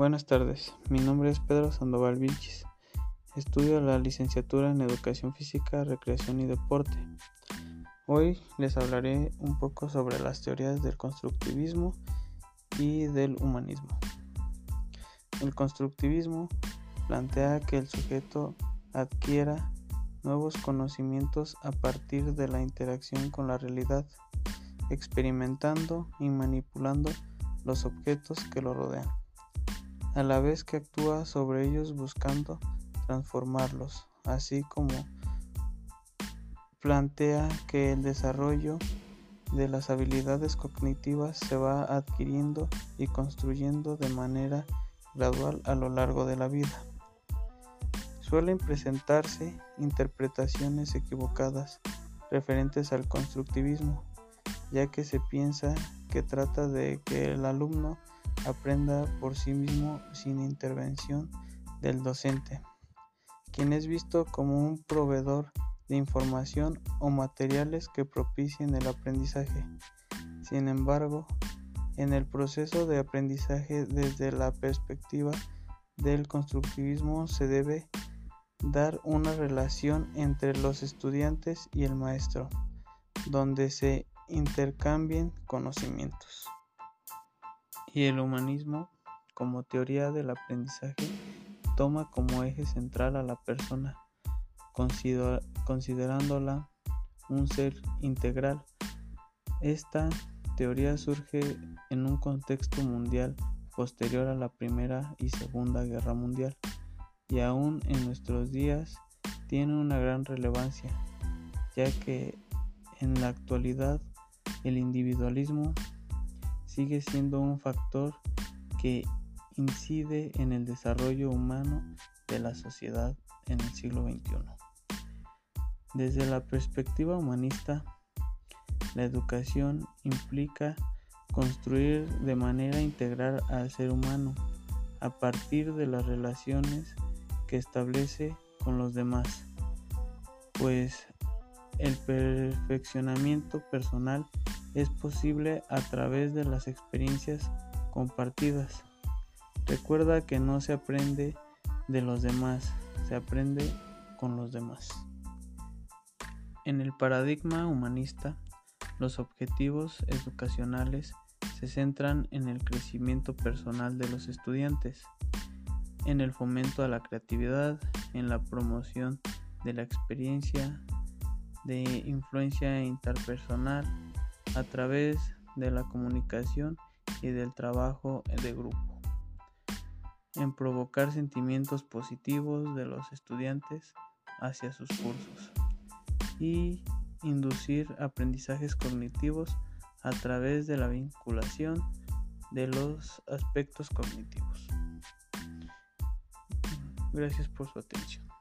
Buenas tardes, mi nombre es Pedro Sandoval Vilchis. Estudio la licenciatura en Educación Física, Recreación y Deporte. Hoy les hablaré un poco sobre las teorías del constructivismo y del humanismo. El constructivismo plantea que el sujeto adquiera nuevos conocimientos a partir de la interacción con la realidad, experimentando y manipulando los objetos que lo rodean a la vez que actúa sobre ellos buscando transformarlos, así como plantea que el desarrollo de las habilidades cognitivas se va adquiriendo y construyendo de manera gradual a lo largo de la vida. Suelen presentarse interpretaciones equivocadas referentes al constructivismo, ya que se piensa que trata de que el alumno aprenda por sí mismo sin intervención del docente, quien es visto como un proveedor de información o materiales que propicien el aprendizaje. Sin embargo, en el proceso de aprendizaje desde la perspectiva del constructivismo se debe dar una relación entre los estudiantes y el maestro, donde se intercambien conocimientos y el humanismo como teoría del aprendizaje toma como eje central a la persona, considerándola un ser integral. Esta teoría surge en un contexto mundial posterior a la Primera y Segunda Guerra Mundial y aún en nuestros días tiene una gran relevancia, ya que en la actualidad el individualismo sigue siendo un factor que incide en el desarrollo humano de la sociedad en el siglo XXI. Desde la perspectiva humanista, la educación implica construir de manera integral al ser humano a partir de las relaciones que establece con los demás, pues el perfeccionamiento personal es posible a través de las experiencias compartidas. Recuerda que no se aprende de los demás, se aprende con los demás. En el paradigma humanista, los objetivos educacionales se centran en el crecimiento personal de los estudiantes, en el fomento a la creatividad, en la promoción de la experiencia de influencia interpersonal, a través de la comunicación y del trabajo de grupo, en provocar sentimientos positivos de los estudiantes hacia sus cursos y inducir aprendizajes cognitivos a través de la vinculación de los aspectos cognitivos. Gracias por su atención.